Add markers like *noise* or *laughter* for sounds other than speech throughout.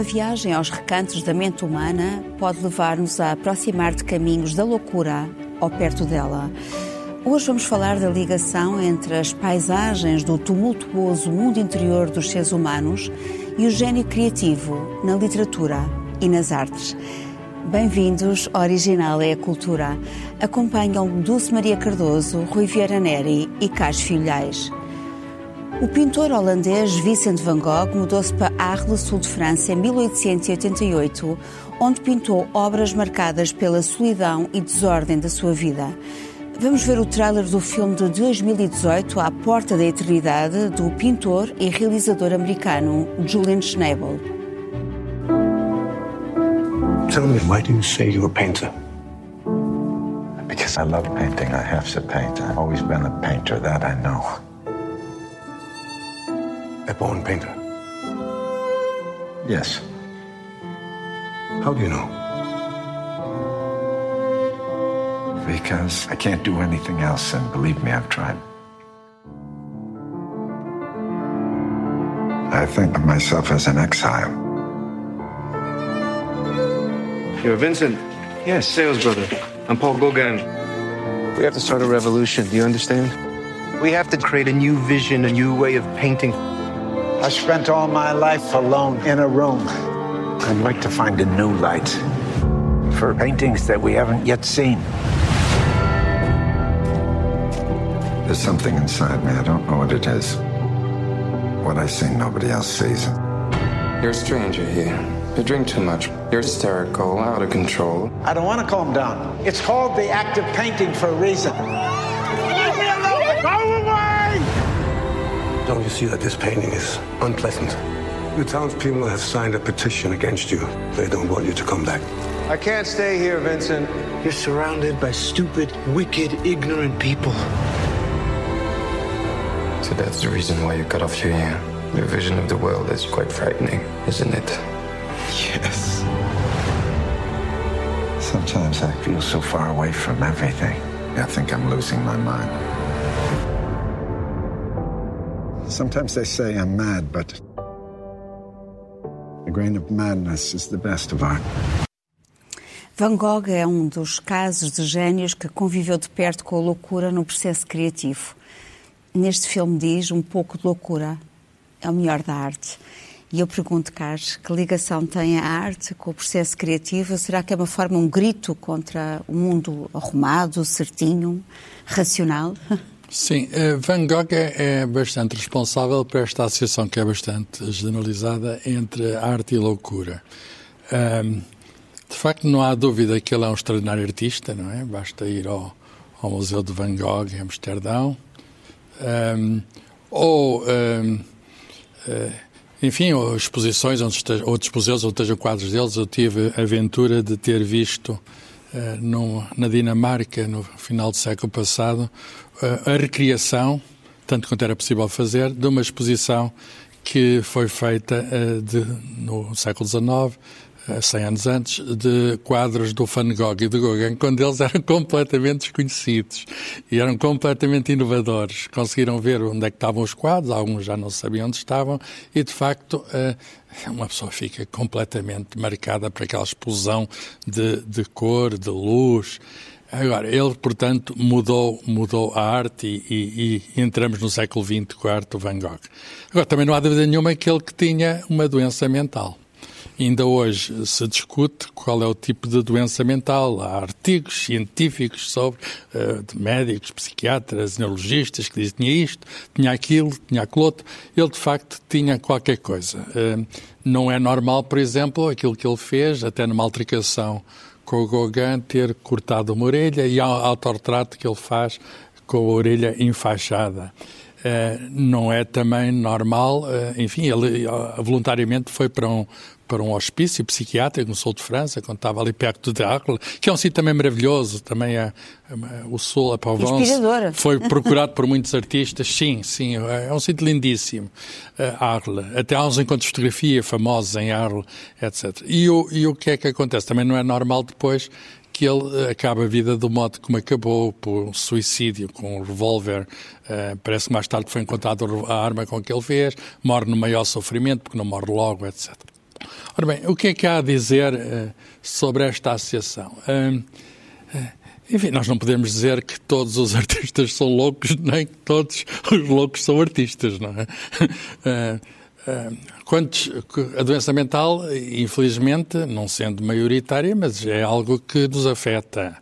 Uma viagem aos recantos da mente humana pode levar-nos a aproximar de caminhos da loucura ou perto dela. Hoje vamos falar da ligação entre as paisagens do tumultuoso mundo interior dos seres humanos e o gênio criativo na literatura e nas artes. Bem-vindos ao Original é a Cultura. Acompanham Dulce Maria Cardoso, Rui Vieira Neri e Cás Filhais. O pintor holandês Vincent van Gogh mudou-se para Arles, sul de França, em 1888, onde pintou obras marcadas pela solidão e desordem da sua vida. Vamos ver o trailer do filme de 2018, À Porta da Eternidade, do pintor e realizador americano Julian Schnabel. Tell me, why do you say you're a painter? Because I love painting. I have to paint. I've always been a painter, that I know. A born painter. Yes. How do you know? Because I can't do anything else, and believe me, I've tried. I think of myself as an exile. You're Vincent. Yes. Sales brother. I'm Paul Gauguin. We have to start a revolution. Do you understand? We have to create a new vision, a new way of painting. I spent all my life alone in a room. I'd like to find a new light for paintings that we haven't yet seen. There's something inside me. I don't know what it is. What I see, nobody else sees. You're a stranger here. You drink too much. You're hysterical, out of control. I don't want to calm down. It's called the act of painting for a reason. Don't you see that this painting is unpleasant? The townspeople have signed a petition against you. They don't want you to come back. I can't stay here, Vincent. You're surrounded by stupid, wicked, ignorant people. So that's the reason why you cut off your ear. Your vision of the world is quite frightening, isn't it? Yes. Sometimes I feel so far away from everything. I think I'm losing my mind. Sometimes they say I'm mad, but a grain of madness is the best of art. Van Gogh é um dos casos de gênios que conviveu de perto com a loucura no processo criativo. Neste filme diz um pouco de loucura é o melhor da arte. E eu pergunto, Carlos, que ligação tem a arte com o processo criativo? Será que é uma forma, um grito contra o mundo arrumado, certinho, racional? *laughs* Sim, Van Gogh é bastante responsável por esta associação que é bastante generalizada entre arte e loucura. de facto, não há dúvida que ele é um extraordinário artista, não é? Basta ir ao, ao Museu de Van Gogh em Amsterdão. ou, enfim, ou exposições, onde esteja, outros museus onde estejam quadros deles. Eu tive a aventura de ter visto no, na Dinamarca, no final do século passado, a recriação, tanto quanto era possível fazer, de uma exposição que foi feita de, no século XIX, 100 anos antes, de quadros do Van Gogh e do Gauguin, quando eles *laughs* eram completamente desconhecidos e eram completamente inovadores. Conseguiram ver onde é que estavam os quadros, alguns já não sabiam onde estavam, e de facto uma pessoa fica completamente marcada por aquela explosão de, de cor, de luz. Agora, ele, portanto, mudou, mudou a arte e, e, e, entramos no século XX com a arte do Van Gogh. Agora, também não há dúvida nenhuma que ele que tinha uma doença mental. Ainda hoje se discute qual é o tipo de doença mental. Há artigos científicos sobre uh, médicos, psiquiatras, neurologistas que dizem que tinha isto, tinha aquilo, tinha aquilo outro. Ele, de facto, tinha qualquer coisa. Uh, não é normal, por exemplo, aquilo que ele fez, até numa altercação com o Gauguin, ter cortado uma orelha e ao autorretrato que ele faz com a orelha enfaixada. Uh, não é também normal, uh, enfim, ele uh, voluntariamente foi para um, para um hospício psiquiátrico no sul de França, quando estava ali perto de Arles, que é um sítio também maravilhoso, também é, é o sul, a Provence, foi *laughs* procurado por muitos artistas, sim, sim, é um sítio lindíssimo, Arles, até há uns encontros de fotografia famosos em Arles, etc. E o, e o que é que acontece? Também não é normal depois que ele acaba a vida do modo como acabou, por um suicídio com um revólver. Uh, parece que mais tarde foi encontrado a arma com que ele fez. Morre no maior sofrimento, porque não morre logo, etc. Ora bem, o que é que há a dizer uh, sobre esta associação? Uh, enfim, nós não podemos dizer que todos os *laughs* artistas são loucos, nem que todos os loucos são artistas, não é? Quantos, a doença mental, infelizmente, não sendo maioritária, mas é algo que nos afeta.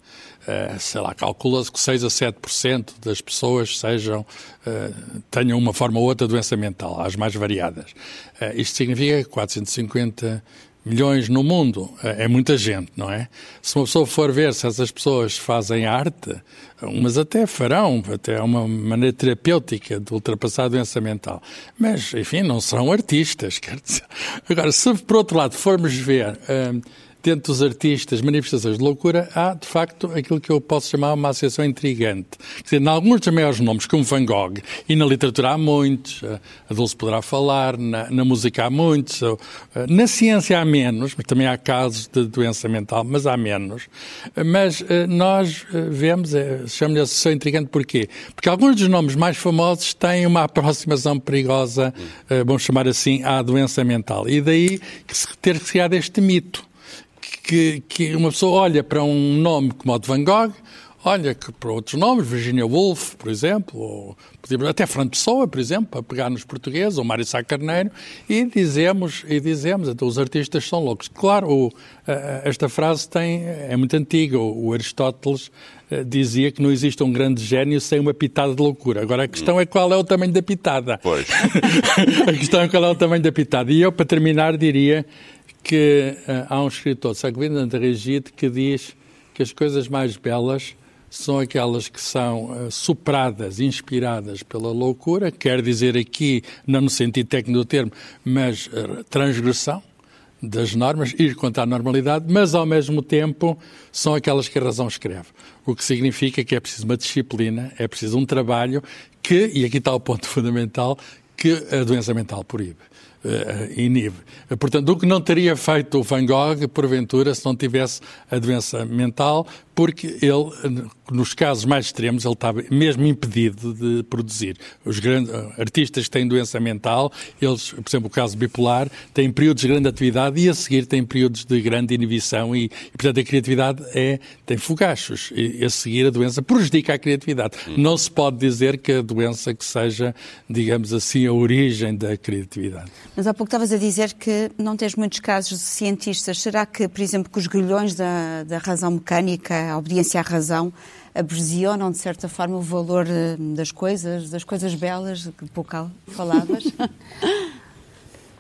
Sei lá, calcula-se que 6 a 7% das pessoas sejam, tenham uma forma ou outra doença mental, as mais variadas. isto significa que 450 milhões no mundo, é, muita gente, não é? Se uma pessoa for ver se essas pessoas fazem arte, umas até farão, até é uma maneira terapêutica de ultrapassar a doença mental. Mas, enfim, não serão artistas, *laughs* quer dizer. Agora, se por outro lado formos ver. Dentro dos artistas, manifestações de loucura, há, de facto, aquilo que eu posso chamar uma associação intrigante. Quer dizer, em alguns dos maiores nomes, como Van Gogh, e na literatura há muitos, a Dulce poderá falar, na, na música há muitos, na ciência há menos, mas também há casos de doença mental, mas há menos. Mas eh, nós eh, vemos, eh, chamamos-lhe associação intrigante porquê? Porque alguns dos nomes mais famosos têm uma aproximação perigosa, vamos chamar assim, à doença mental. E daí que se ter criado este mito que, que uma pessoa olha para um nome como o de Van Gogh, olha que para outros nomes, Virginia Woolf, por exemplo, ou até Fernando Pessoa, por exemplo, para pegar nos portugueses, ou Mário Sá Carneiro, e dizemos, e dizemos, então os artistas são loucos. Claro, o, esta frase tem, é muito antiga, o Aristóteles eh, dizia que não existe um grande gênio sem uma pitada de loucura. Agora a questão é qual é o tamanho da pitada. Pois. *laughs* a questão é qual é o tamanho da pitada. E eu, para terminar, diria que uh, há um escritor, Saguinda de Regide, que diz que as coisas mais belas são aquelas que são uh, superadas, inspiradas pela loucura, quer dizer aqui, não no sentido técnico do termo, mas uh, transgressão das normas, ir contra a normalidade, mas ao mesmo tempo são aquelas que a razão escreve. O que significa que é preciso uma disciplina, é preciso um trabalho que, e aqui está o ponto *laughs* fundamental, que a doença mental proíbe uh, inibe. Portanto, o que não teria feito o Van Gogh, porventura, se não tivesse a doença mental, porque ele, nos casos mais extremos, ele estava mesmo impedido de produzir. Os grandes artistas que têm doença mental, eles, por exemplo, o caso bipolar, têm períodos de grande atividade e a seguir têm períodos de grande inibição e, e portanto, a criatividade é, tem fogachos. E a seguir a doença prejudica a criatividade. Hum. Não se pode dizer que a doença que seja, digamos assim, a origem da criatividade. Mas há pouco estavas a dizer que não tens muitos casos de cientistas. Será que, por exemplo, que os grilhões da, da razão mecânica a obediência à razão, aprisionam, de certa forma, o valor eh, das coisas, das coisas belas, que pouco falavas. *laughs*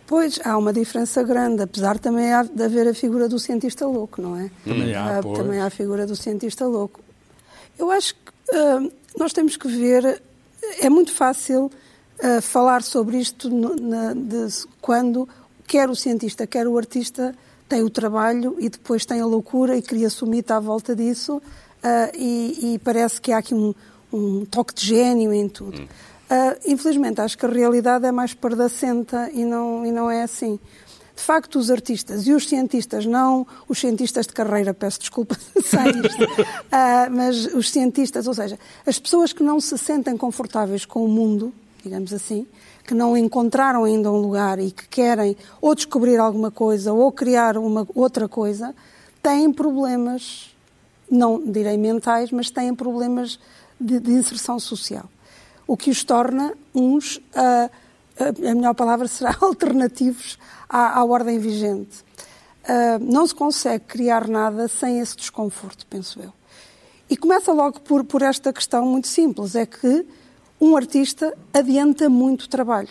Pois, há uma diferença grande, apesar também de haver a figura do cientista louco, não é? Também há, pois. Também há a figura do cientista louco. Eu acho que uh, nós temos que ver, é muito fácil uh, falar sobre isto no, na, de, quando quer o cientista, quer o artista tem o trabalho e depois tem a loucura e cria-se o mito à volta disso uh, e, e, parece que há aqui um, um, toque de gênio em tudo. Uh, infelizmente, acho que a realidade é mais pardacenta e não, e não é assim. De facto, os artistas e os cientistas, não os cientistas de carreira, peço desculpa *laughs* isto, uh, mas os cientistas, ou seja, as pessoas que não se sentem confortáveis com o mundo, digamos assim, que não encontraram ainda um lugar e que querem ou descobrir alguma coisa ou criar uma outra coisa, têm problemas, não direi mentais, mas têm problemas de, de inserção social. O que os torna uns, uh, a melhor palavra será *laughs* alternativos à, à ordem vigente. Uh, não se consegue criar nada sem esse desconforto, penso eu. E começa logo por, por esta questão muito simples: é que um artista adianta muito trabalho.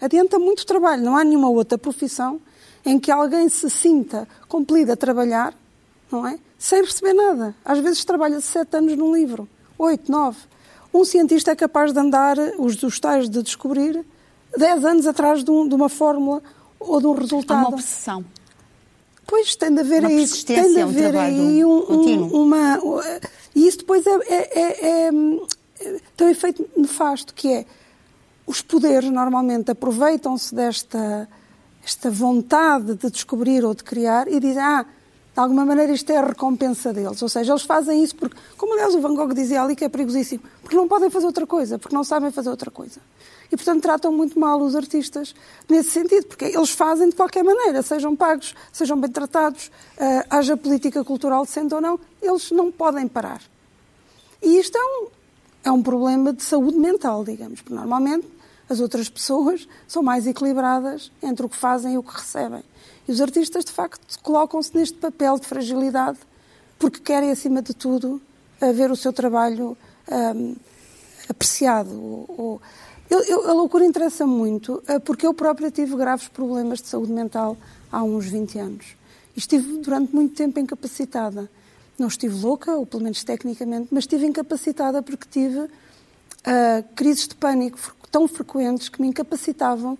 Adianta muito trabalho. Não há nenhuma outra profissão em que alguém se sinta compelido a trabalhar, não é? Sem receber nada. Às vezes trabalha sete anos num livro, oito, nove. Um cientista é capaz de andar, os dos tais de descobrir, dez anos atrás de, um, de, uma fórmula ou de um resultado. Há uma obsessão. Pois tem de haver aí, tem de haver um aí um, um, uma. E isso depois é, é, é, é tem um efeito nefasto, que é os poderes normalmente aproveitam-se desta esta vontade de descobrir ou de criar e dizem, ah, De alguma maneira isto é a recompensa deles. Ou seja, eles fazem isso porque, como aliás o Van Gogh dizia ali que é perigosíssimo, porque não podem fazer outra coisa, porque não sabem fazer outra coisa. E, portanto, tratam muito mal os artistas nesse sentido, porque eles fazem de qualquer maneira, sejam pagos, sejam bem tratados, uh, haja política cultural decente ou não, eles não podem parar. E isto é um, é um problema de saúde mental, digamos, porque normalmente as outras pessoas são mais equilibradas entre o que fazem e o que recebem. E os artistas, de facto, colocam-se neste papel de fragilidade porque querem, acima de tudo, ver o seu trabalho um, apreciado. Ou, eu, eu, a loucura interessa muito uh, porque eu própria tive graves problemas de saúde mental há uns 20 anos. E estive durante muito tempo incapacitada. Não estive louca, ou pelo menos tecnicamente, mas estive incapacitada porque tive uh, crises de pânico tão frequentes que me incapacitavam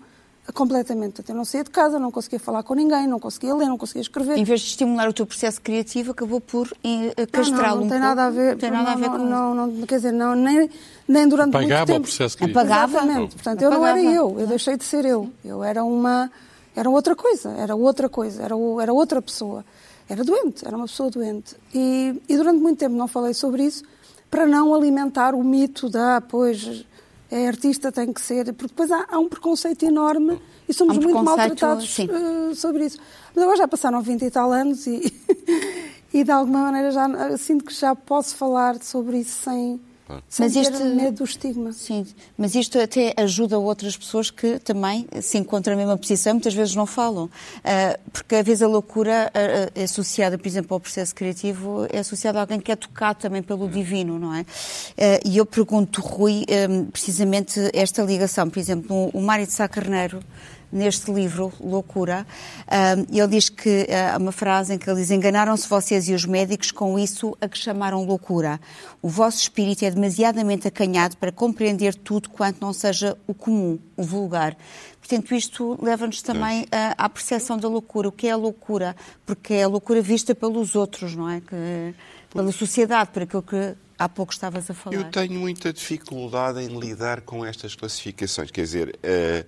completamente. Eu não saía de casa, não conseguia falar com ninguém, não conseguia ler, não conseguia escrever. Em vez de estimular o teu processo criativo, acabou por eh, castrá-lo não, não, um tem nada a ver, não tem nada não, a ver com não, não, quer dizer, não, nem, nem durante Apagava muito tempo. o processo criativo. Apagava? Exatamente. Portanto, Apagava. eu não era eu, eu deixei de ser eu. Eu era uma, era outra coisa, era outra coisa, era, era outra pessoa. Era doente, era uma pessoa doente. E, e durante muito tempo não falei sobre isso para não alimentar o mito da, pois, é artista, tem que ser. Porque depois há, há um preconceito enorme e somos um muito maltratados uh, sobre isso. Mas agora já passaram 20 e tal anos e, *laughs* e de alguma maneira já eu sinto que já posso falar sobre isso sem, sem Mas este- medo do estigma. Sim, mas isto até ajuda outras pessoas que também se encontram na mesma posição, muitas vezes não falam. Ah, porque às vezes a loucura ah, ah, é associada, por exemplo, ao processo criativo, é associada a alguém que é tocado também pelo divino, não é? E eu pergunto, Rui, precisamente esta ligação, por exemplo, o Mário de Sá Carneiro, neste livro, Loucura, ele diz que ah, há uma frase em que ele diz: Enganaram-se vocês e os médicos com isso a que chamaram loucura. O vosso espírito é demasiadamente acanhado para compreender tudo quanto não seja o comum, o vulgar. Portanto, isto leva-nos também à percepção da loucura. O que é a loucura? Porque é a loucura vista pelos outros, não é? Que, pela sociedade, por aquilo que há pouco estavas a falar. Eu tenho muita dificuldade em lidar com estas classificações. Quer dizer, eh, eh,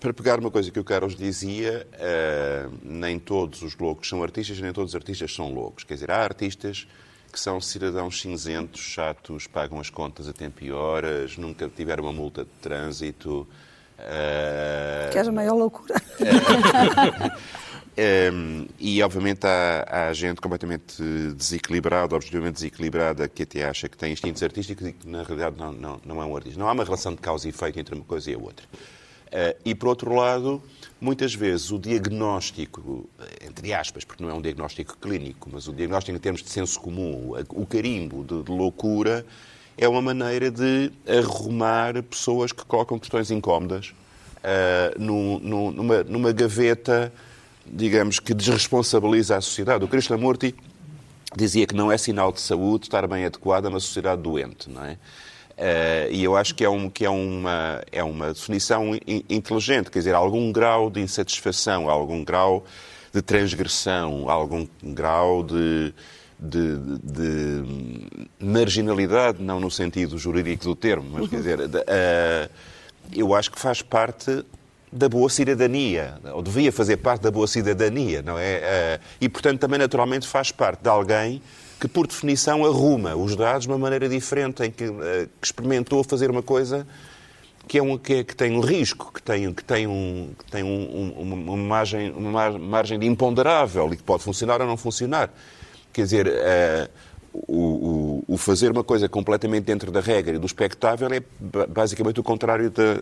para pegar uma coisa que o Carlos dizia, eh, nem todos os loucos são artistas, nem todos os artistas são loucos. Quer dizer, há artistas que são cidadãos cinzentos, chatos, pagam as contas a tempo e horas, nunca tiveram uma multa de trânsito. eh, Que é a maior loucura. Um, *laughs* e, obviamente, há, há gente completamente desequilibrada, objetivamente desequilibrada, que até acha que tem instintos artísticos e que, na realidade, não, não, não é um artista. Não há uma relação de causa e efeito entre uma coisa e a outra. Uh, e, por outro lado, muitas vezes o diagnóstico, entre aspas, porque não é um diagnóstico clínico, mas o diagnóstico em termos de senso comum, o carimbo de, de loucura, é uma maneira de arrumar pessoas que colocam questões incómodas uh, num- num- numa, numa gaveta, digamos, que desresponsabiliza a sociedade. O Krishnamurti dizia que não é sinal de saúde estar bem adequado a uma sociedade doente, não é? Eh, e eu acho que é, um, que é, uma, é uma definição in- inteligente, quer dizer, algum grau de insatisfação, algum grau de transgressão, algum grau de, de, de- de marginalidade, não no sentido jurídico do termo, mas quer dizer, de- eh, eu acho que faz parte da boa cidadania, ou devia fazer parte da boa cidadania, não é? Eh, E, portanto, também naturalmente faz parte de alguém que, por definição, arruma os dados de uma maneira diferente, em que, eh, que experimentou fazer uma coisa que, é um, que, é- que tem um risco, que tem, que tem, um, que tem um- um- uma, margem, uma mar- margem de imponderável e que pode funcionar ou não funcionar. Quer dizer, eh, o, o- o fazer uma coisa completamente dentro da regra e do espectável é ba- basicamente o contrário da,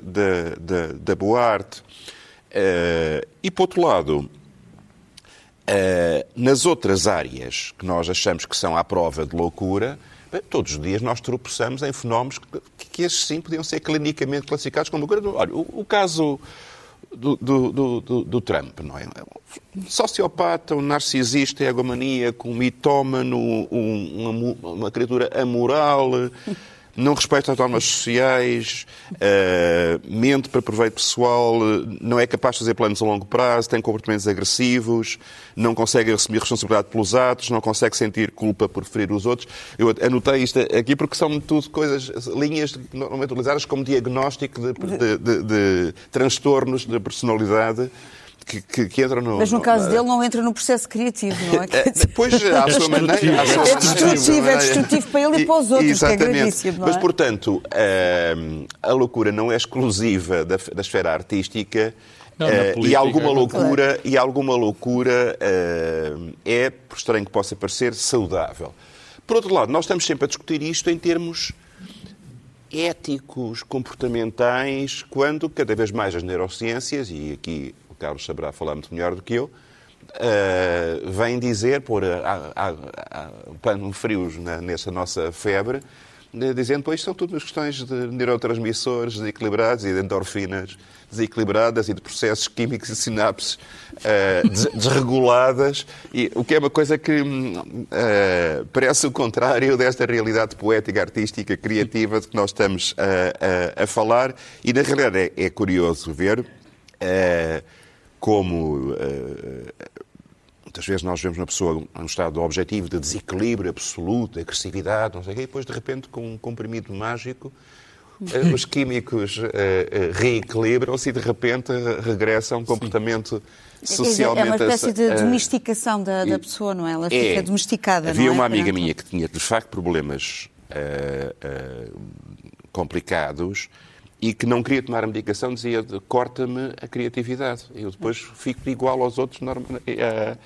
da, boa arte. Eh, e, por outro lado, eh, nas outras áreas que nós achamos que são à prova de loucura, bem, todos os dias nós tropeçamos em fenómenos que, que esses sim podiam ser clinicamente classificados como loucura. Olha, o, o caso do, do, do, do- Trump, não é? Um sociopata, um narcisista, egomaníaco, um mitómano, um- uma, uma criatura amoral, não respeita as normas sociais, eh, mente para proveito pessoal, eh, não é capaz de fazer planos a longo prazo, tem comportamentos agressivos, não consegue assumir responsabilidade pelos atos, não consegue sentir culpa por ferir os outros. Eu anotei isto aqui porque são tudo coisas, linhas normalmente utilizadas como diagnóstico de, de- de- de transtornos de personalidade que, que, que entram no. Mas no caso dele não entra no processo criativo, não é? *laughs* Depois, à sua maneira. À sua é destrutivo, é destrutivo para ele e, para os outros, Exatamente. que é gravíssimo. Não é? Mas, portanto, a loucura não é exclusiva da, da esfera artística. Não, uh, e alguma loucura claro. e alguma loucura uh, é, por estranho que possa parecer, saudável. Por outro lado, nós estamos sempre a discutir isto em termos éticos, comportamentais, quando cada vez mais as neurociências, e aqui Carlos saberá falar muito melhor do que eu, uh, vêm dizer, pôr pano frios na, nessa nossa febre, dizendo, pois são tudo questões de neurotransmissores desequilibrados e de endorfinas desequilibradas e de processos químicos e sinapses uh, *laughs* desreguladas, e, o que é uma coisa que uh, parece o contrário desta realidade poética, artística, criativa de que nós estamos a, a falar, e na realidade é, é curioso ver uh, como Muitas vezes nós vemos uma pessoa num estado objetivo de desequilíbrio absoluto, de agressividade, não sei o quê, e depois, de repente, com um comprimido mágico, eh, *laughs* os químicos uh, reequilibram-se e, de repente, regressa a um comportamento Sim. socialmente... É uma espécie de domesticação da, da pessoa, não é? Ela fica é. domesticada, Havia é? uma amiga minha que tinha, de facto, problemas uh, complicados e que não queria tomar a medicação, dizia corta-me a criatividade. Eu depois fico igual aos outros. Uh...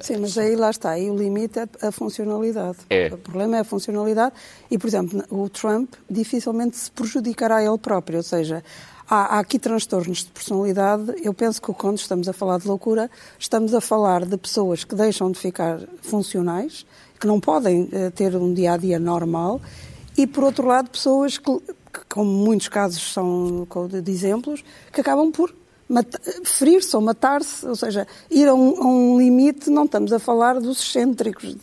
Sim, mas aí lá está, aí o limite é a funcionalidade. É. O problema é a funcionalidade e, por exemplo, o Trump dificilmente se prejudicará ele próprio, ou seja, há, há aqui transtornos de personalidade. Eu penso que quando estamos a falar de loucura, estamos a falar de pessoas que deixam de ficar funcionais, que não podem uh, ter um dia-a-dia -dia normal e, por outro lado, pessoas que como muitos casos são de exemplos, que acabam por ferir-se ou matar-se, ou seja, ir a um, a um, limite, não estamos a falar dos excêntricos,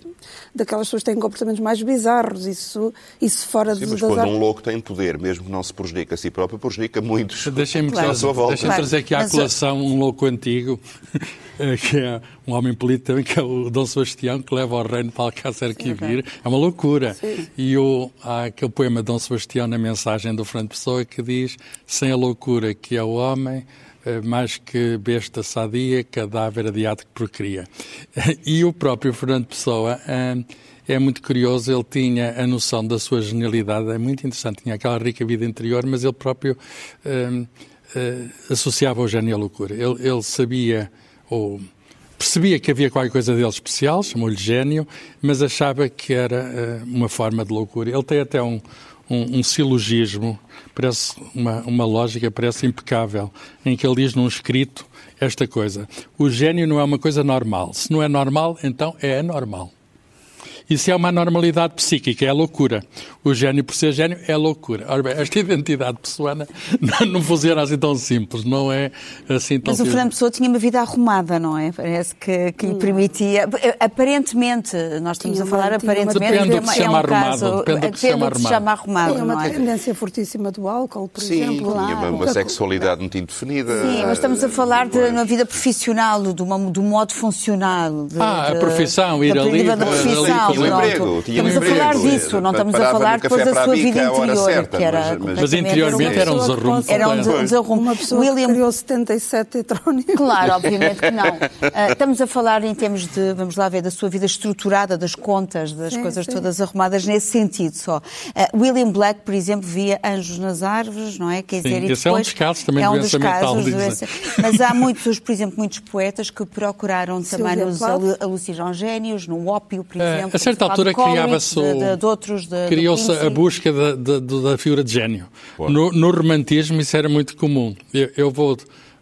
daquelas pessoas que têm comportamentos mais bizarros, isso, isso fora Sim, de, mas das quando um louco tem poder, mesmo que não se prejudica a si próprio, prejudica muitos Deixem-me claro. deixem claro. trazer aqui à colação um louco antigo, *laughs* que é um homem político também, que é o Dom Sebastião, que leva ao reino para Alcácer Quibir. É uma loucura. Sim. E o, há aquele poema de Dom Sebastião na mensagem do Fernando Pessoa que diz sem a loucura que é o homem, eh, mais que besta sadia, cadáver adiado que procria. *laughs* E o próprio Fernando Pessoa eh, é muito curioso, ele tinha a noção da sua genialidade, é muito interessante, tinha aquela rica vida interior, mas ele próprio um, uh, associava o gênio à loucura. Ele, ele sabia, ou percebia que havia qualquer coisa dele especial, chamou-lhe gênio, mas achava que era uh, uma forma de loucura. Ele tem até um, um, um silogismo, parece uma, uma lógica, parece impecável, em que ele diz num escrito esta coisa: o gênio não é uma coisa normal. Se não é normal, então é anormal. Isso é uma normalidade psíquica, é loucura. O gênio, por ser gênio, é loucura. Ora bem, esta identidade pessoana *laughs* não funciona assim tão simples, não é assim tão Mas o Fernando Pessoa tinha uma vida arrumada, não é? Parece que, que lhe hum. permitia. Aparentemente, nós estamos tinha a falar aparentemente. Depende do que se chama é um arrumado. Depende do que se chama arrumado. Chama arrumado tem uma é? tendência fortíssima do álcool, por Sim, exemplo. Sim, tinha uma, uma sexualidade muito indefinida. Sim, mas estamos a falar de uma vida profissional, de, uma, de um modo funcional. De, ah, a profissão, ir ali. Da profissão, tinha um emprego. Tinha estamos um a falar disso, não estamos a falar depois da sua vida interior, certa, que era mas, mas interiormente era um desarrumo. Era um desarrumo. Uma pessoa William... que criou 77 heterónimos. Claro, obviamente que não. Uh, *laughs* estamos a falar em termos de, vamos lá ver, da sua vida estruturada, das contas, das sim, coisas sim. todas arrumadas nesse sentido só. Uh, William Black, por exemplo, via anjos nas árvores, não é? Quer dizer, sim, esse é um dos casos também é um dos mental. Casos, doença. Mas há muitos, por exemplo, muitos poetas que procuraram *laughs* também nos alucinogénios, no ópio, por exemplo. A certa altura criava-se. Criou-se a busca da, da, da, figura de gênio. No, no, romantismo isso era muito comum. Eu, eu vou,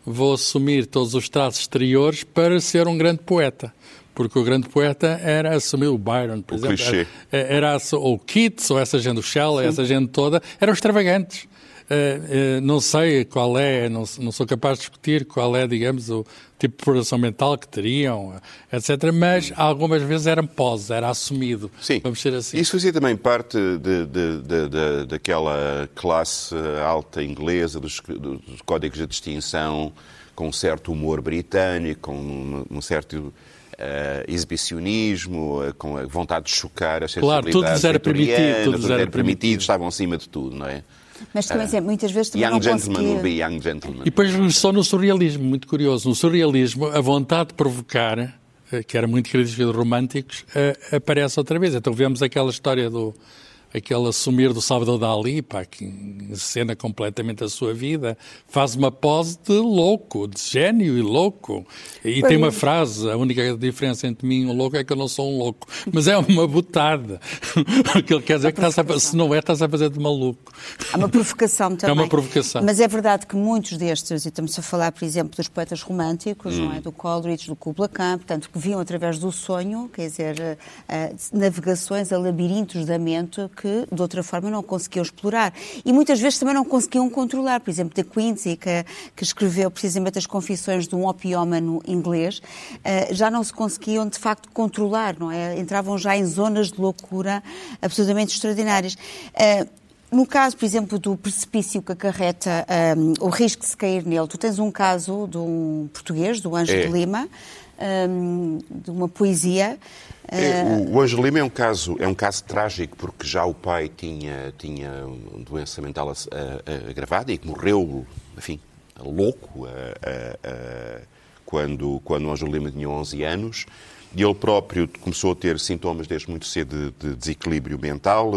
vou assumir todos os traços exteriores para ser um grande poeta porque o grande poeta era assumir o Byron, por o exemplo. Clichê. Era, era, ou o Keats, ou essa gente, o Shelley, essa gente toda, eram extravagantes. Uh, uh, não sei qual é, não, não, sou capaz de discutir qual é, digamos, o tipo de formação mental que teriam, etc. Mas algumas vezes era pós, era assumido. Sim. Vamos ser assim. Isso fazia também parte de, de, de, daquela classe alta inglesa, dos, dos, códigos de distinção, com um certo humor britânico, com um, um certo. Uh, exibicionismo, uh, com a vontade de chocar as sensibilidades Claro, tudo era permitido. Tudo era permitido, estavam acima de tudo, não é? Mas também, uh, muitas vezes também young não gentleman conseguia... will be young gentleman. E depois só no surrealismo, muito curioso. No surrealismo, a vontade de provocar, eh, que era muito característica dos românticos, uh, aparece outra vez. Então vemos aquela história do aquele assumir do Salvador Dali, pá, que encena completamente a sua vida, faz uma pose de louco, de gênio e louco. E tem uma frase, a única diferença entre mim e um louco é que eu não sou um louco. Mas é uma botada. *laughs* o que ele quer dizer é que a, se não é, estás a fazer de maluco. Há uma provocação também. *laughs* É uma provocação. Mas é verdade que muitos destes, e estamos a falar, por exemplo, dos poetas românticos, hum. não é? do Coleridge, do Kubla Khan, portanto, que viam através do sonho, quer dizer, uh, navegações a labirintos da mente que de outra forma não conseguiam explorar. E muitas vezes também não conseguiam controlar. Por exemplo, de Quincy, que, que escreveu precisamente as confissões de um opiómano inglês, uh, já não se conseguiam de facto controlar, não é? Entravam já em zonas de loucura absolutamente extraordinárias. Uh, no caso, por exemplo, do precipício que acarreta um, o risco de se cair nele, tu tens um caso de um português, do Anjo é. de Lima, um, de uma poesia é, o Ângelo Lima é um caso é um caso trágico porque já o pai tinha tinha doença mental agravada e que morreu, enfim, louco quando quando o Ângelo Lima tinha 11 anos e ele próprio começou a ter sintomas desde muito cedo de, de desequilíbrio mental.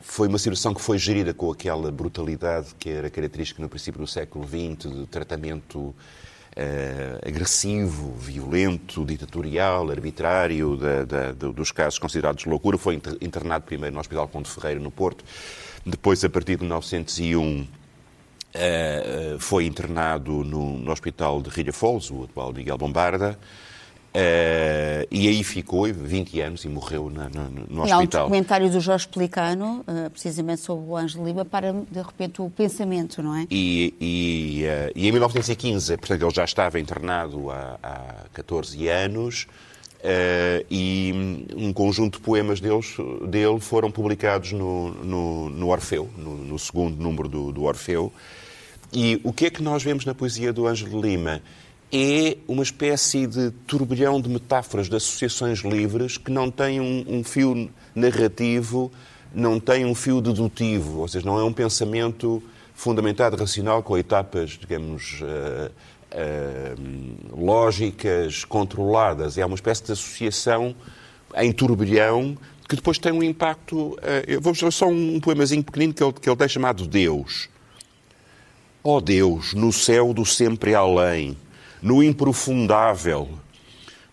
Foi uma situação que foi gerida com aquela brutalidade que era característica no princípio do século XX, de tratamento uh, agressivo, violento, ditatorial, arbitrário da, da, dos casos considerados de loucura. Foi internado primeiro no Hospital Conde Ferreira, no Porto, depois, a partir de 1901, uh, eh, foi internado no, no, Hospital de Rilha Foz, o atual Miguel Bombarda. Uh, e aí ficou 20 anos e morreu na, no, no e hospital. há um documentário do Jorge Pelicano, uh, precisamente sobre o Ângelo Lima, para de repente o pensamento, não é? E, e, uh, e em 1915, portanto, ele já estava internado há, há 14 anos. e um conjunto de poemas deles, dele foram publicados no, no, no Orfeu, no, no, segundo número do, do Orfeu. E o que é que nós vemos na poesia do Ângelo Lima? É uma espécie de turbilhão de metáforas, de associações livres, que não tem um, um, fio narrativo, não tem um fio dedutivo, ou seja, não é um pensamento fundamentado racional com etapas, digamos, uh, uh, lógicas, controladas. É uma espécie de associação em turbilhão que depois tem um impacto. Uh, eu vou mostrar só um poemazinho pequenino que ele, que ele tem chamado Deus. Ó oh Deus, no céu do sempre além, no improfundável.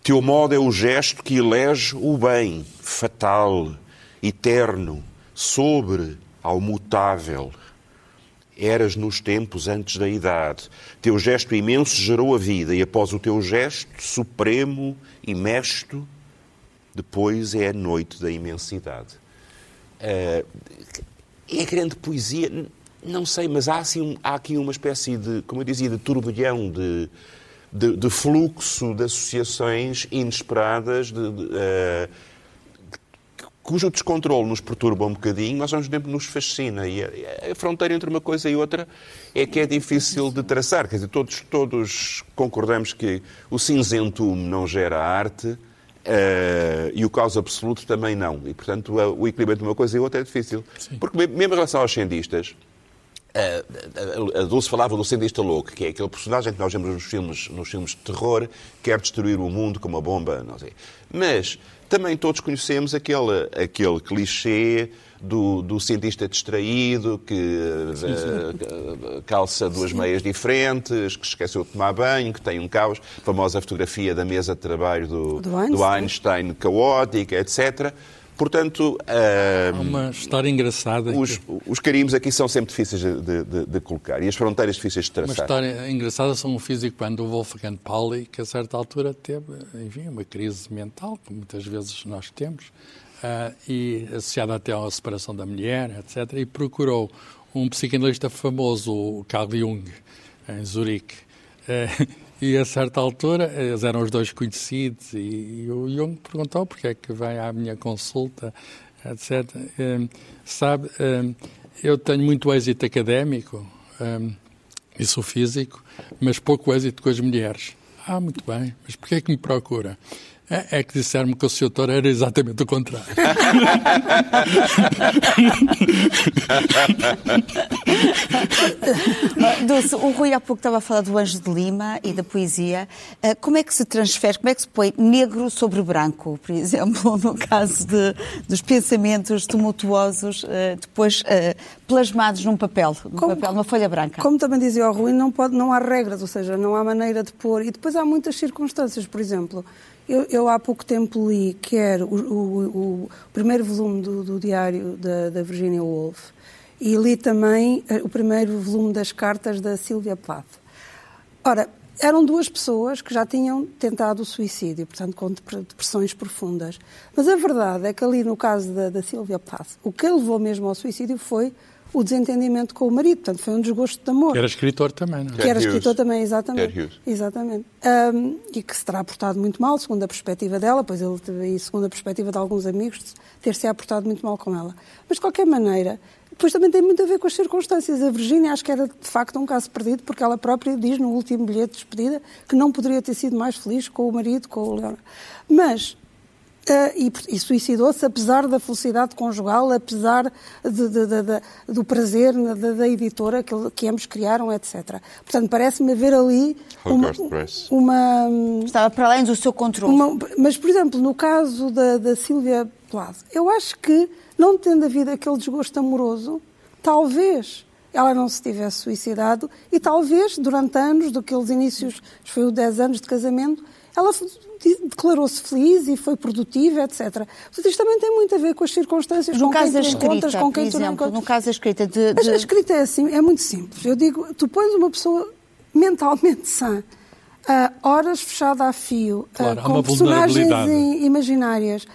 Teu modo é o gesto que elege o bem, fatal, eterno, sobre ao mutável. Eras nos tempos antes da idade. Teu gesto imenso gerou a vida, e após o teu gesto supremo e mesto, depois é a noite da imensidade. Uh, é grande poesia, não sei, mas há, assim, há aqui uma espécie de, como eu dizia, de turbilhão de, de, de fluxo de associações inesperadas, de, de, uh, cujo descontrole nos perturba um bocadinho, mas ao mesmo tempo nos fascina. E a, a, fronteira entre uma coisa e outra é que é difícil de traçar. Quer dizer, todos, todos concordamos que o cinzentume não gera arte. Uh, e o caos absoluto também não. E, portanto, o equilíbrio entre uma coisa e outra é difícil. Sim. Porque, mesmo em relação aos cientistas, a Dulce falava do cientista louco, que é aquele personagem que nós vemos nos filmes, nos filmes de terror, que quer destruir o mundo com uma bomba, não sei. Mas também todos conhecemos aquele, aquele clichê do, do cientista distraído que sim. Uh, calça duas sim. meias diferentes, que esqueceu de tomar banho, que tem um caos, a famosa fotografia da mesa de trabalho do, do Einstein, do Einstein caótica, etc. Portanto. Há uma história engraçada. Os, que... os carimbos aqui são sempre difíceis de, de, de, colocar e as fronteiras difíceis de traçar. Uma história engraçada são um físico quando o Wolfgang Pauli, que a certa altura teve, enfim, uma crise mental, que muitas vezes nós temos, uh, e associada até à separação da mulher, etc., e procurou um psicanalista famoso, o Carl Jung, em Zurique. Uh, e a certa altura, eles eram os dois conhecidos, e, e o Jung perguntou porque é que vem à minha consulta, etc. Um, sabe, um, eu tenho muito êxito académico, um, e sou físico, mas pouco êxito com as mulheres. Ah, muito bem, mas porquê é que me procura? É, é que disseram-me que o seu Toro era exatamente o contrário. *laughs* Dulce, o Rui há pouco estava a falar do Anjo de Lima e da poesia. Uh, como é que se transfere, como é que se põe negro sobre branco, por exemplo, *laughs* no caso de, dos pensamentos tumultuosos, uh, depois uh, plasmados num papel, num como, papel, numa folha branca? Como também dizia o Rui, não, pode, não há regras, ou seja, não há maneira de pôr. E depois há muitas circunstâncias, por exemplo. Eu, eu, há pouco tempo li, quer o, o, o primeiro volume do, do diário da, da, Virginia Woolf e li também uh, o primeiro volume das cartas da Sylvia Plath. Ora, eram duas pessoas que já tinham tentado o suicídio, portanto, com depressões profundas. Mas a verdade é que ali, no caso da, da Plath, o que levou mesmo ao suicídio foi o desentendimento com o marido. Portanto, foi um desgosto de amor. Que era escritor também, não é? Que era escritor também, exatamente. Exatamente. Um, e que se terá portado muito mal, segundo a perspectiva dela, pois ele teve, segundo a perspectiva de alguns amigos, ter-se aportado muito mal com ela. Mas, de qualquer maneira, depois também tem muito a ver com as circunstâncias. A Virgínia acho que era, de facto, um caso perdido, porque ela própria diz no último bilhete de despedida que não poderia ter sido mais feliz com o marido, com o Leonardo. Mas Uh, e, e suicidou-se apesar da felicidade conjugal, apesar de, de, de, do prazer da, da editora que, que, ambos criaram, etc. Portanto, parece-me haver ali uma, uma, Estava para além do seu controle. Uma, mas, por exemplo, no caso da, da Sílvia Plaza, eu acho que, não tendo havido aquele desgosto amoroso, talvez ela não se tivesse suicidado e talvez, durante anos, daqueles inícios, foi os 10 anos de casamento, ela declarou-se feliz e foi produtiva, etc. Portanto, isto também tem muito a ver com as circunstâncias, no com caso quem tu escrita, encontras, com quem exemplo, tu não encontras. No caso da escrita de, de... A escrita é assim, é muito simples. Eu digo, tu pões uma pessoa mentalmente *laughs* sã, uh, horas fechada a fio, claro, uh, com personagens imaginárias,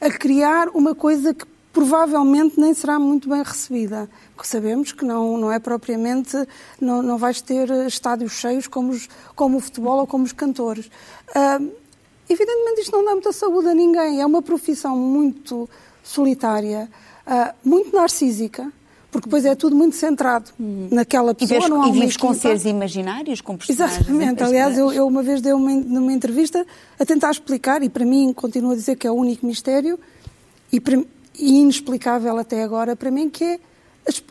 a criar uma coisa que provavelmente nem será muito bem recebida. Porque sabemos que não, não é propriamente, não, não vais ter estádios cheios como, os, como o futebol ou como os cantores. Uh, evidentemente isto não dá muita saúde a ninguém. É uma profissão muito solitária, uh, muito narcísica, porque depois é tudo muito centrado hum. naquela pessoa. E, vês, não há e vives com seres imaginários, com personagens. Exatamente. Aliás, eu, eu, uma vez dei uma, numa entrevista a tentar explicar, e para mim continuo a dizer que é o único mistério, e para, e inexplicável até agora para mim, que é,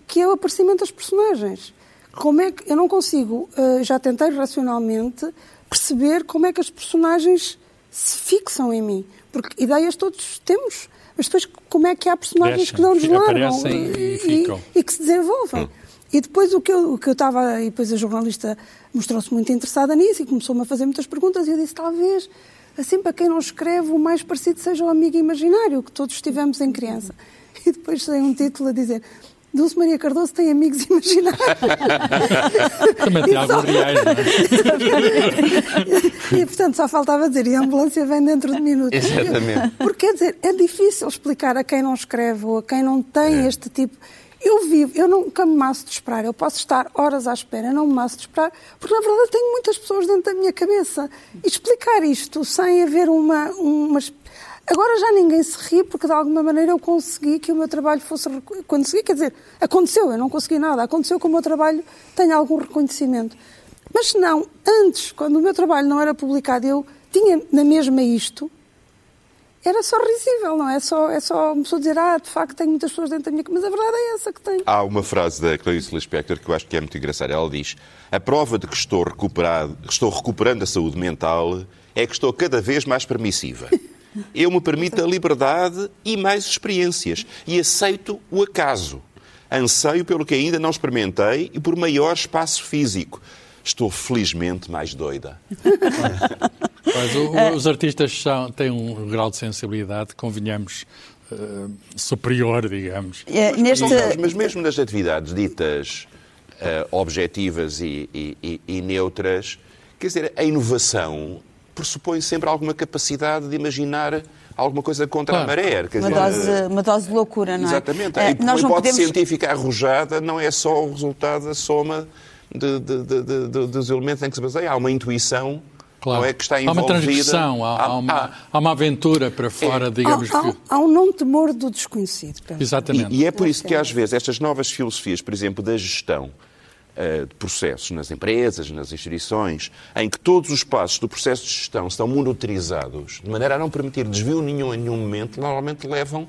que é o aparecimento das personagens. Como é que eu não consigo, uh, já tentei racionalmente perceber como é que as personagens se fixam em mim, porque ideias todos temos, mas depois como é que há personagens que não nos largam e, e, e, que se desenvolvem. Hum. E depois o que eu, o que eu estava, e depois a jornalista mostrou-se muito interessada nisso e começou-me a fazer muitas perguntas e eu disse, talvez assim para quem não escreve, o mais parecido seja o amigo imaginário que todos tivemos em criança. *laughs* E depois tem um título a dizer Dulce Maria Cardoso tem amigos *laughs* imaginários. Também tem alguns reais, não é? E, portanto, só faltava dizer, e a ambulância vem dentro de minutos. Exatamente. Porque, quer dizer, é difícil explicar a quem não escreve ou a quem não tem é. este tipo... Eu vivo, eu nunca me maço de esperar. Eu posso estar horas à espera, não me maço de esperar, porque na verdade tenho muitas pessoas dentro da minha cabeça. E explicar isto sem haver uma, uma. Agora já ninguém se ri, porque de alguma maneira eu consegui que o meu trabalho fosse. Consegui, quer dizer, aconteceu, eu não consegui nada. Aconteceu que o meu trabalho tenha algum reconhecimento. Mas se não, antes, quando o meu trabalho não era publicado, eu tinha na mesma isto, era só risível, não é? Só, é só uma pessoa dizer, ah, de facto tenho muitas pessoas dentro da minha... Mas a verdade é essa que tem. Há uma frase da Clarice Lispector que eu acho que é muito engraçada. Ela diz, a prova de que estou, recuperado, estou recuperando a saúde mental é que estou cada vez mais permissiva. Eu me permito a liberdade e mais experiências. E aceito o acaso. Anseio pelo que ainda não experimentei e por maior espaço físico. Estou felizmente mais doida. *laughs* Mas o, os artistas são, têm um grau de sensibilidade, convenhamos, uh, superior, digamos. É, neste... mas, mas, mesmo nas atividades ditas uh, objetivas e, e, e, neutras, quer dizer, a inovação pressupõe sempre alguma capacidade de imaginar alguma coisa contra claro. a maré. Quer uma, dizer, dose, uma dose de loucura, não é? Exatamente. É, a hipótese podemos... científica arrojada não é só o resultado da soma de, de, de, dos elementos em que se baseia. Há uma intuição Claro. Não é que está envolvida... Há uma transgressão, há, há, uma, há uma, aventura para fora, é. digamos há, que... Há um não temor do desconhecido. Exatamente. E, e, é por isso que às vezes estas novas filosofias, por exemplo, da gestão, uh, de processos nas empresas, nas instituições, em que todos os passos do processo de gestão estão monitorizados, de maneira a não permitir desvio nenhum em nenhum momento, normalmente levam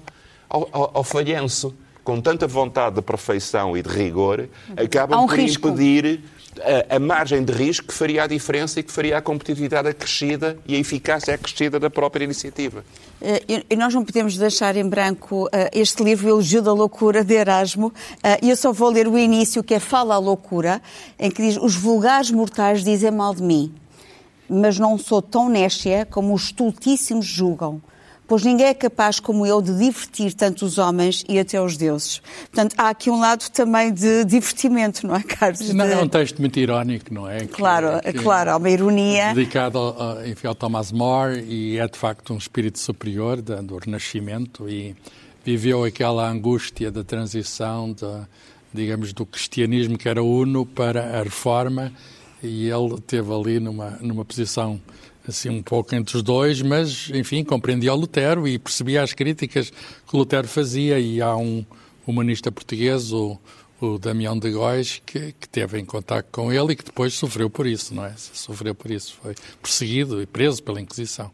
ao, ao, ao falhanço. Com tanta vontade de perfeição e de rigor, acabam um por risco. impedir a, a, margem de risco que faria a diferença e que faria a competitividade acrescida e a eficácia acrescida da própria iniciativa. Uh, e nós não podemos deixar em branco uh, este livro, Elogio da Loucura, de Erasmo, uh, e eu só vou ler o início, que é Fala a Loucura, em que diz: Os vulgares mortais dizem mal de mim, mas não sou tão néscia como os estultíssimos julgam pois ninguém é capaz como eu de divertir tanto os homens e até os deuses. Portanto, há aqui um lado também de divertimento, não é, Carlos? Não, de... é um texto muito irónico, não é? Claro, que, que, claro, há uma ironia. Dedicado ao, enfim, ao Thomas More e é de facto um espírito superior do, do Renascimento e viveu aquela angústia da transição, de, digamos, do cristianismo que era uno para a reforma e ele teve ali numa, numa posição assim um pouco entre os dois, mas enfim, compreendia o Lutero e percebia as críticas que o Lutero fazia e há um humanista português, o, o Damião de Góis, que, que teve em contato com ele e que depois sofreu por isso, não é? Sofreu por isso, foi perseguido e preso pela Inquisição.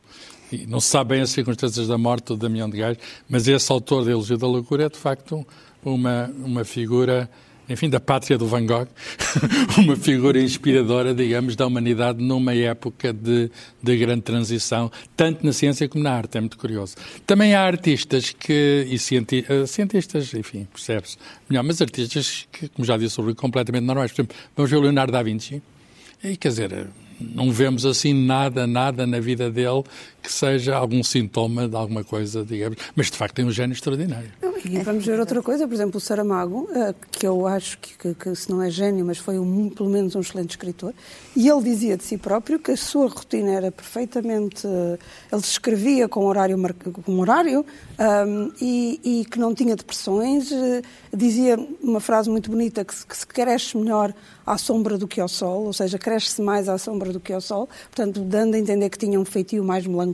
E não se sabe bem as circunstâncias da morte do Damião de Góis, mas esse autor da Elogio da Loucura é de facto uma, uma figura enfim, da pátria do Van Gogh, *laughs* uma figura inspiradora, digamos, da humanidade numa época de, de grande transição, tanto na ciência como na arte, é muito curioso. Também há artistas que, e cienti, uh, cientistas, enfim, percebe-se melhor, mas artistas que, como já disse, são completamente normais. Por exemplo, vamos ver o Leonardo da Vinci, e quer dizer, não vemos assim nada, nada na vida dele que seja algum sintoma de alguma coisa, digamos, mas de facto tem um gênio extraordinário. E vamos ver outra coisa, por exemplo, o Saramago, eh, que eu acho que, que, que se não é gênio, mas foi um, pelo menos um excelente escritor, e ele dizia de si próprio que a sua rotina era perfeitamente. Eh, ele escrevia com horário, com horário um, e, e, que não tinha depressões. Eh, dizia uma frase muito bonita: que se, que se cresce melhor à sombra do que ao sol, ou seja, cresce-se mais à sombra do que ao sol, portanto, dando a entender que tinha um feitio mais melancólico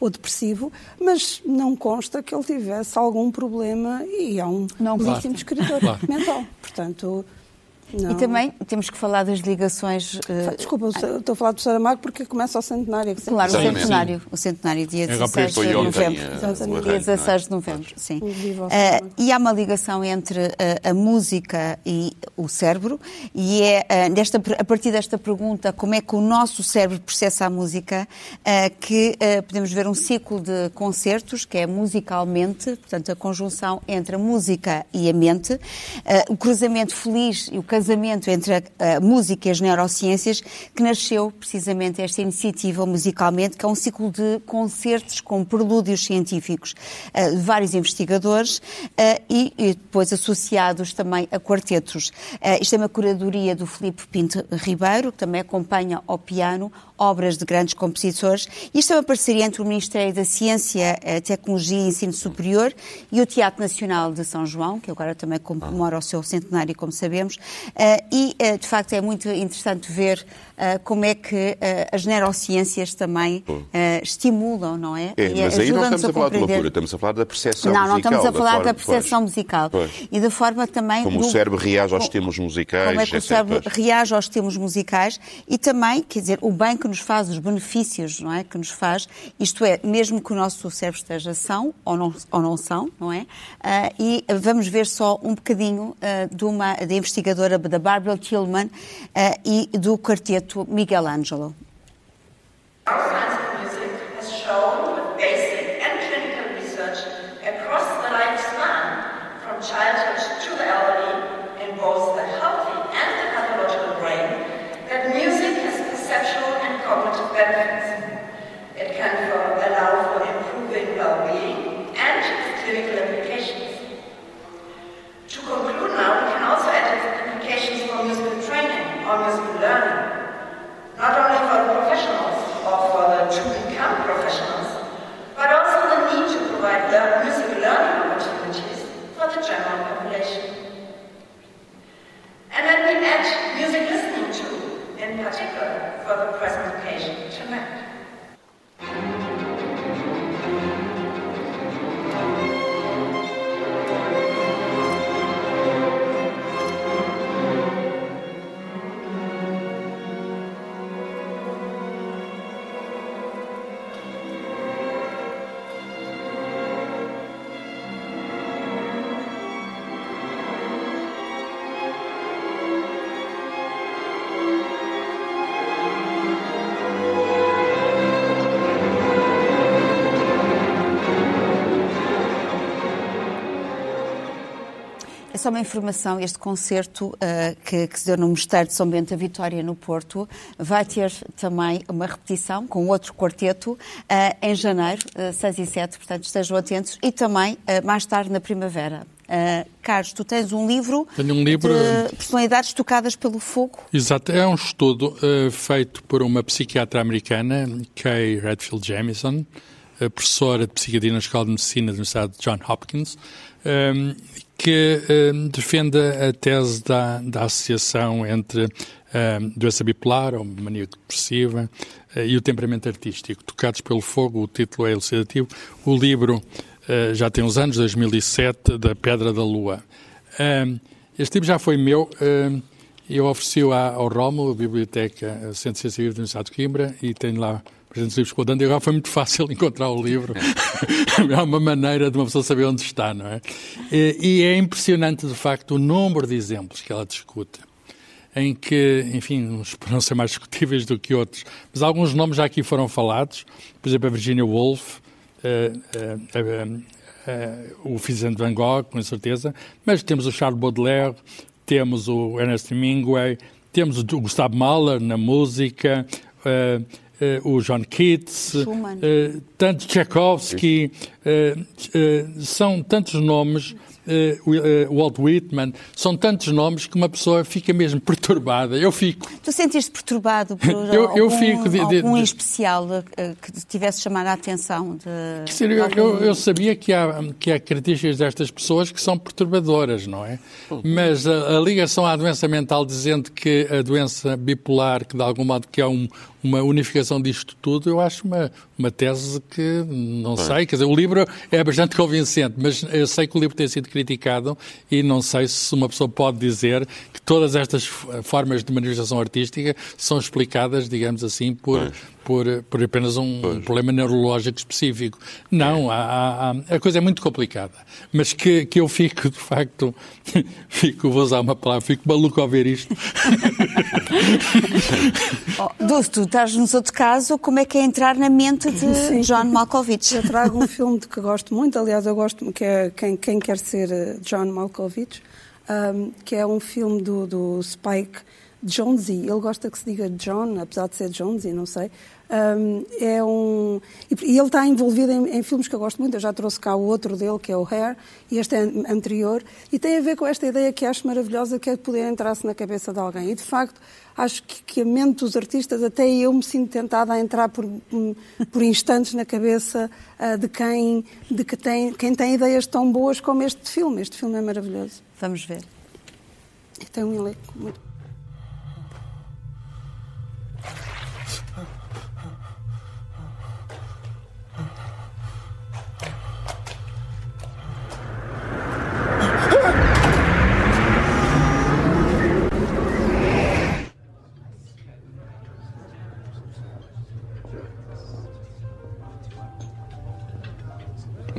ou depressivo, mas não consta que ele tivesse algum problema e é um não, legítimo escritor claro. mental. Portanto, não. E também temos que falar das ligações. Uh... Desculpa, estou a falar do Saramago porque começa o centenário. Claro, o centenário. O centenário, dia 16 de novembro. Dia 16 de novembro, sim. Uh, e há uma ligação entre uh, a música e o cérebro, e é desta, a partir desta pergunta, como é que o nosso cérebro processa a música, que podemos ver um ciclo de concertos, que é musicalmente, portanto, a conjunção entre a música e a mente, o cruzamento feliz e o casamento casamento entre a, a, música e as neurociências que nasceu precisamente esta iniciativa musicalmente, que é um ciclo de concertos com prelúdios científicos uh, de vários investigadores uh, e, e, depois associados também a quartetos. Uh, isto é uma curadoria do Filipe Pinto Ribeiro, que também acompanha ao piano obras de grandes compositores. Isto é uma parceria entre o Ministério da Ciência, Tecnologia e Ensino Superior e o Teatro Nacional de São João, que agora também comemora o seu centenário, como sabemos. Uh, e, uh, de facto, é muito interessante ver como é que as neurociências também estimulam, não é? é mas aí não estamos a, a falar de loucura, estamos a falar da percepção musical. Não, não estamos a falar da, da percepção musical. Pois. E da forma também... Como do, o cérebro reage aos estímulos musicais, Como é que etc. o cérebro reage aos estímulos musicais e também, quer dizer, o bem que nos faz, os benefícios, não é? Que nos faz, isto é, mesmo que o nosso cérebro esteja são ou não, ou não são, não é? e vamos ver só um bocadinho de uma da investigadora da Barbara Tillman e do quarteto Miguel Ângelo. É só uma informação, este concerto uh, que, que, se deu no Mosteiro de São Bento da Vitória, no Porto, vai ter também uma repetição com outro quarteto uh, em janeiro, uh, 6 e 7, portanto estejam atentos, e também mais tarde na primavera. Carlos, tu tens um livro, Tenho um livro de personalidades tocadas pelo fogo. Exato, é um estudo feito por uma psiquiatra americana, Kay Redfield Jamison, professora de psiquiatria na Escola de Medicina da Universidade de John Hopkins, um, que um, defende a tese da, da associação entre um, doença bipolar ou mania depressiva uh, e o temperamento artístico. Tocados pelo fogo, o título é elucidativo. O livro uh, já tem uns anos, 2007, da Pedra da Lua. este livro já foi meu. eu ofereci-o ao a Biblioteca Centro de Ciência Viva da Universidade de Coimbra, e tenho lá presentes livros com o foi muito fácil *laughs* encontrar o livro. *laughs* é uma maneira de uma pessoa saber onde está, não é? E, é impressionante, de facto, o número de exemplos que ela discute em que, enfim, uns *laughs* poderão ser mais discutíveis do que outros, mas alguns nomes já aqui foram falados, por exemplo, a Virginia Woolf, uh, uh, uh, o Vincent Van Gogh, com certeza, mas temos o Charles Baudelaire, temos o Ernest Hemingway, temos o Gustavo Mahler na música, o John Keats, uh, tanto Tchaikovsky, são tantos nomes uh, Walt Whitman, são tantos nomes que uma pessoa fica mesmo *laughs* perturbada. Eu fico. Tu sentiste perturbado por *laughs* eu, algum, eu fico de, de, algum de, especial uh, que tivesse chamado a atenção? De, Sim, eu, eu, eu, sabia que há, que há características destas pessoas que são perturbadoras, não é? Mas a, a ligação à doença mental dizendo que a doença bipolar, que de algum modo que é um, uma unificação disto tudo, eu acho uma, uma tese que não sei, quer dizer, o livro é bastante convincente, mas eu sei que o livro tem sido criticado e não sei se uma pessoa pode dizer que todas estas formas de manifestação artística são explicadas, digamos assim, por, por, por apenas um pois. problema neurológico específico. Não, há, há, a coisa é muito complicada. Mas que, que eu fico, de facto, *laughs* fico, vou usar uma palavra, fico maluco ao ver isto. *laughs* *laughs* oh, Dulce, tu estás nos outro caso, como é que é entrar na mente de Sim. John Malkovich? Eu trago um filme de que gosto muito, aliás, eu gosto, que é Quem, Quem Quer Ser eh, John Malkovich, um, que é um filme do, do Spike Jonesy, ele gosta que se diga John, apesar de ser Jonesy, não sei. Um, é um, e ele está envolvido em, em, filmes que eu gosto muito. Eu já trouxe cá o outro dele, que é o Hair, e este é anterior. E tem a ver com esta ideia que acho maravilhosa, que é poder entrar-se na cabeça de alguém. E, de facto, acho que, que a mente dos artistas, até eu me sinto tentada a entrar por, por instantes na cabeça uh, de, quem, de que tem, quem tem ideias tão boas como este filme. Este filme é maravilhoso. Vamos ver. E tem um elenco muito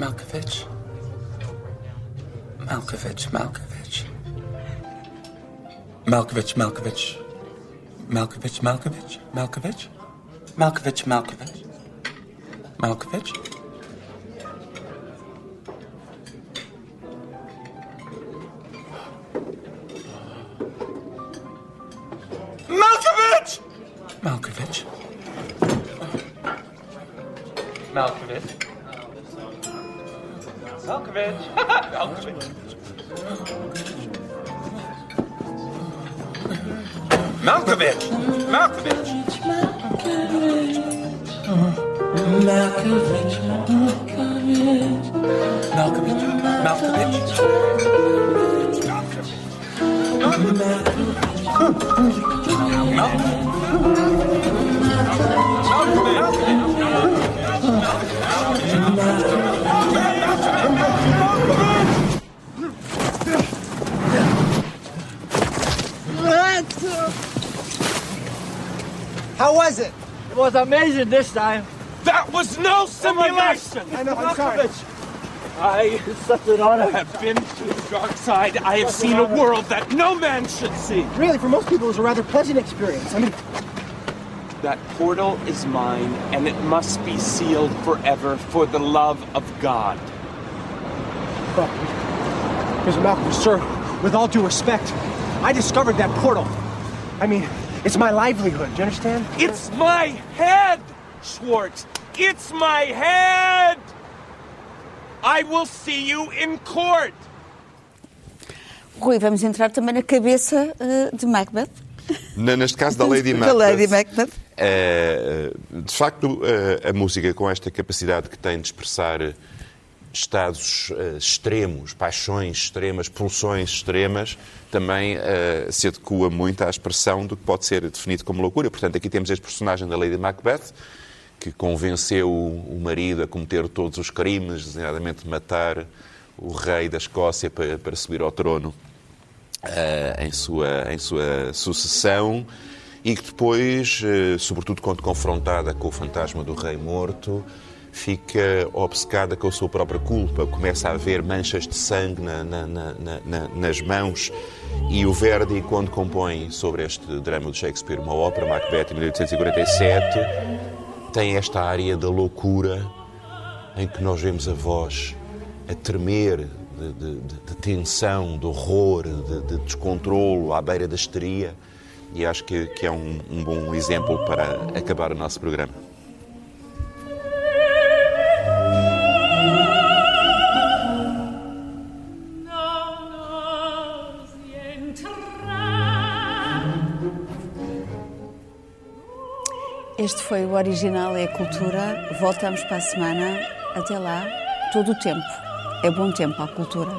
Malkovich, Malkovich. Malkovich, Malkovich. Malkovich, Malkovich, Malkovich. Malkovich, Malkovich. Malkovich. Malkovich! Malkovich. Malkovich. Malkovich. Malkovich. Malkovich. How amazing this time. That was no oh simulation! Oh I know, I'm sorry. I, it's such an honor. I have been to the dark side. I have seen a world that no man should see. Really, for most people, it was a rather pleasant experience. I mean, that portal is mine, and it must be sealed forever for the love of God. But, Mr. Malcolm, sir, With all due respect, I discovered that portal. I mean, it's my livelihood. Do you understand? It's my head, Schwartz. It's my head. I will see you in court. Rui, vamos entrar também na cabeça uh, de Macbeth. Na, neste caso da *laughs* Lady Macbeth. da Lady Macbeth. Uh, de facto, uh, a música com esta capacidade que tem de expressar estados uh, extremos, paixões extremas, pulsões extremas, também se adequa muito à expressão do que pode ser definido como loucura. Portanto, aqui temos este personagem da Lady Macbeth, que convenceu o marido a cometer todos os crimes, designadamente matar o rei da Escócia para, para subir ao trono uh, em, sua, em sua sucessão e que depois, uh, sobretudo quando confrontada com o fantasma do rei morto, fica obcecada com a sua própria culpa, começa a haver manchas de sangue na, na, na, nas mãos. E o Verdi, quando compõe sobre este drama de Shakespeare uma ópera, Macbeth, em 1847, tem esta área da loucura em que nós vemos a voz a tremer de, de, de tensão, de horror, de, de, descontrolo à beira da histeria. E acho que, que é um, um bom exemplo para acabar o nosso programa. Este foi o Original é a Cultura. Voltamos para a semana. Até lá, todo o tempo. É bom tempo à cultura.